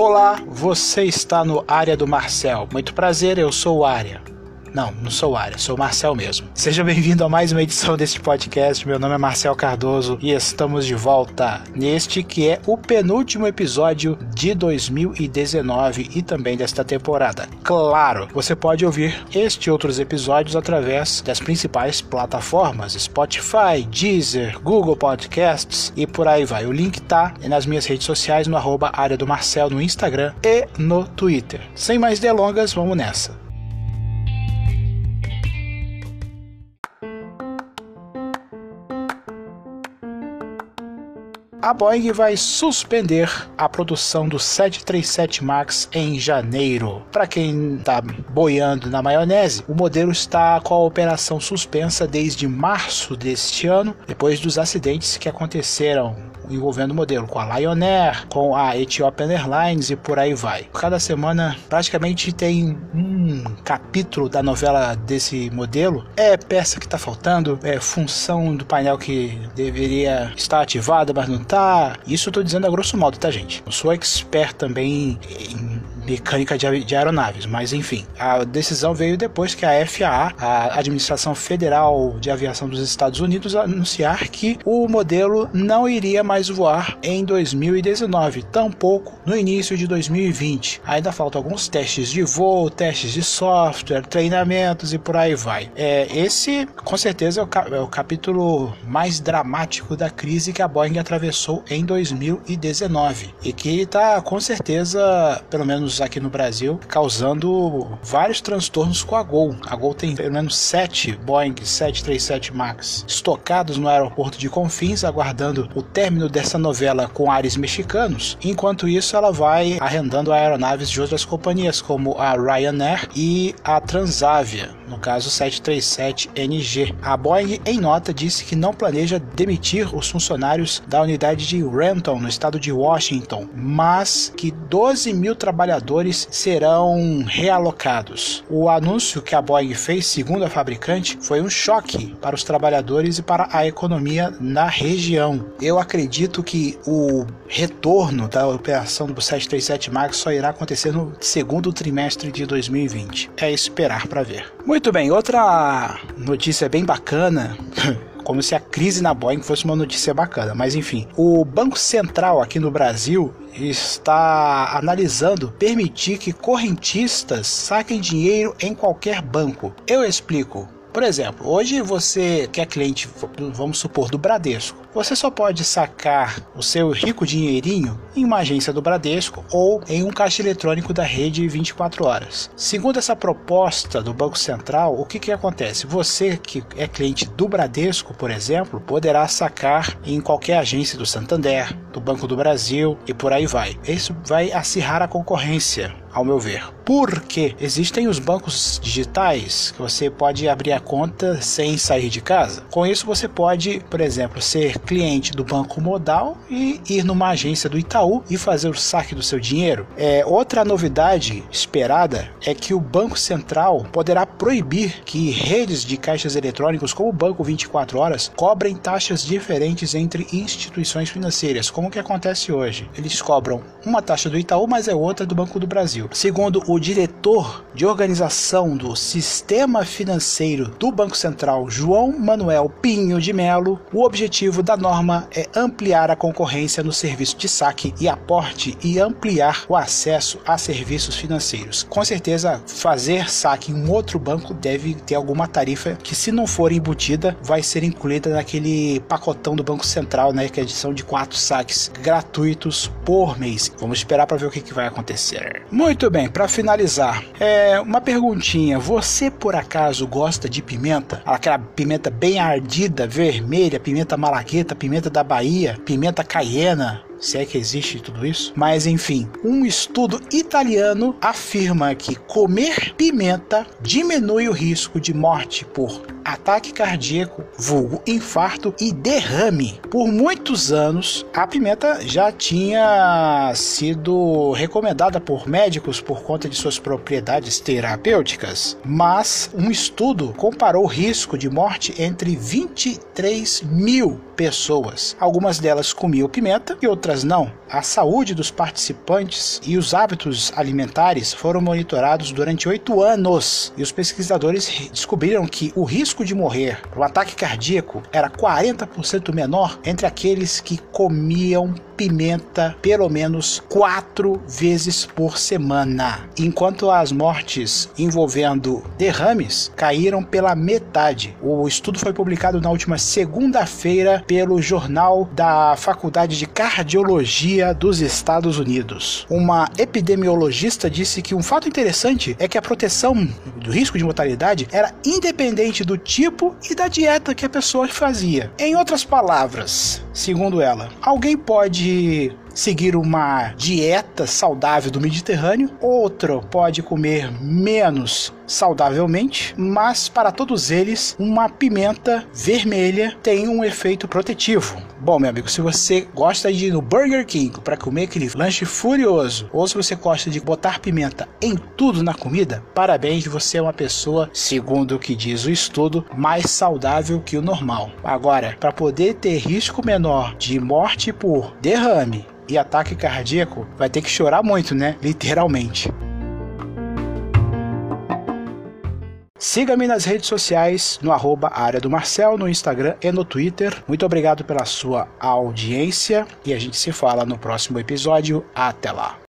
Olá, você está no Área do Marcel. Muito prazer, eu sou o Área. Não, não sou Área, sou Marcel mesmo. Seja bem-vindo a mais uma edição deste podcast. Meu nome é Marcel Cardoso e estamos de volta neste que é o penúltimo episódio de 2019 e também desta temporada. Claro, você pode ouvir este e outros episódios através das principais plataformas: Spotify, Deezer, Google Podcasts e por aí vai. O link tá nas minhas redes sociais no arroba área do Marcel no Instagram e no Twitter. Sem mais delongas, vamos nessa. A Boeing vai suspender a produção do 737 MAX em janeiro. Para quem está boiando na maionese, o modelo está com a operação suspensa desde março deste ano, depois dos acidentes que aconteceram envolvendo o modelo, com a Lion Air, com a Ethiopian Airlines e por aí vai. Cada semana praticamente tem um capítulo da novela desse modelo. É peça que está faltando, é função do painel que deveria estar ativada, mas não está. Isso eu tô dizendo a grosso modo, tá, gente? Eu sou expert também em mecânica de, de, aeronaves, mas enfim, a decisão veio depois que a FAA, a Administração Federal de Aviação dos Estados Unidos, anunciar que o modelo não iria mais voar em 2019, tampouco no início de 2020. Ainda faltam alguns testes de voo, testes de software, treinamentos e por aí vai. É, esse, com certeza, é o, é o capítulo mais dramático da crise que a Boeing atravessou em 2019 e que está, com certeza, pelo menos aqui no Brasil, causando vários transtornos com a Gol. A Gol tem pelo menos sete Boeing 737 MAX estocados no aeroporto de Confins, aguardando o término dessa novela com ares mexicanos. Enquanto isso, ela vai arrendando aeronaves de outras companhias, como a Ryanair e a Transavia, no caso 737NG. A Boeing, em nota, disse que não planeja demitir os funcionários da unidade de Renton, no estado de Washington, mas que 12 mil trabalhadores trabalhadores serão realocados. O anúncio que a Boeing fez, segundo a fabricante, foi um choque para os trabalhadores e para a economia na região. Eu acredito que o retorno da operação do 737 MAX só irá acontecer no segundo trimestre de 2020. É esperar para ver. Muito bem, outra notícia bem bacana como se a crise na Boeing fosse uma notícia bacana, mas enfim. O Banco Central aqui no Brasil está analisando permitir que correntistas saquem dinheiro em qualquer banco. Eu explico. Por exemplo, hoje você que é cliente, vamos supor, do Bradesco, você só pode sacar o seu rico dinheirinho em uma agência do Bradesco ou em um caixa eletrônico da rede 24 horas. Segundo essa proposta do Banco Central, o que, que acontece? Você que é cliente do Bradesco, por exemplo, poderá sacar em qualquer agência do Santander, do Banco do Brasil e por aí vai. Isso vai acirrar a concorrência ao meu ver. Porque existem os bancos digitais que você pode abrir a conta sem sair de casa. Com isso você pode, por exemplo, ser cliente do Banco Modal e ir numa agência do Itaú e fazer o saque do seu dinheiro. É, outra novidade esperada é que o Banco Central poderá proibir que redes de caixas eletrônicos como o Banco 24 Horas cobrem taxas diferentes entre instituições financeiras, como que acontece hoje. Eles cobram uma taxa do Itaú, mas é outra do Banco do Brasil. Segundo o diretor de organização do Sistema Financeiro do Banco Central, João Manuel Pinho de Melo, o objetivo da norma é ampliar a concorrência no serviço de saque e aporte e ampliar o acesso a serviços financeiros. Com certeza, fazer saque em um outro banco deve ter alguma tarifa que, se não for embutida, vai ser incluída naquele pacotão do Banco Central, né, que é a edição de quatro saques gratuitos por mês. Vamos esperar para ver o que, que vai acontecer. Muito bem, para finalizar, é uma perguntinha: você por acaso gosta de pimenta? Aquela pimenta bem ardida, vermelha, pimenta malagueta? pimenta da Bahia, pimenta caiena, se é que existe tudo isso. Mas enfim, um estudo italiano afirma que comer pimenta diminui o risco de morte por ataque cardíaco, vulgo infarto e derrame. Por muitos anos, a pimenta já tinha sido recomendada por médicos por conta de suas propriedades terapêuticas, mas um estudo comparou o risco de morte entre 23 mil pessoas. Algumas delas comiam pimenta e outras outras não. A saúde dos participantes e os hábitos alimentares foram monitorados durante oito anos e os pesquisadores descobriram que o risco de morrer por um ataque cardíaco era 40% menor entre aqueles que comiam pimenta pelo menos quatro vezes por semana, enquanto as mortes envolvendo derrames caíram pela metade. O estudo foi publicado na última segunda-feira pelo Jornal da Faculdade de Cardiologia dos Estados Unidos. Uma epidemiologista disse que um fato interessante é que a proteção do risco de mortalidade era independente do tipo e da dieta que a pessoa fazia. Em outras palavras, segundo ela, alguém pode seguir uma dieta saudável do Mediterrâneo, outro pode comer menos saudavelmente, mas para todos eles, uma pimenta vermelha tem um efeito protetivo. Bom, meu amigo, se você gosta de ir no Burger King para comer aquele lanche furioso, ou se você gosta de botar pimenta em tudo na comida, parabéns, você é uma pessoa, segundo o que diz o estudo, mais saudável que o normal. Agora, para poder ter risco menor de morte por derrame e ataque cardíaco, vai ter que chorar muito, né? Literalmente. Siga-me nas redes sociais, no arroba área do Marcel, no Instagram e no Twitter. Muito obrigado pela sua audiência e a gente se fala no próximo episódio. Até lá!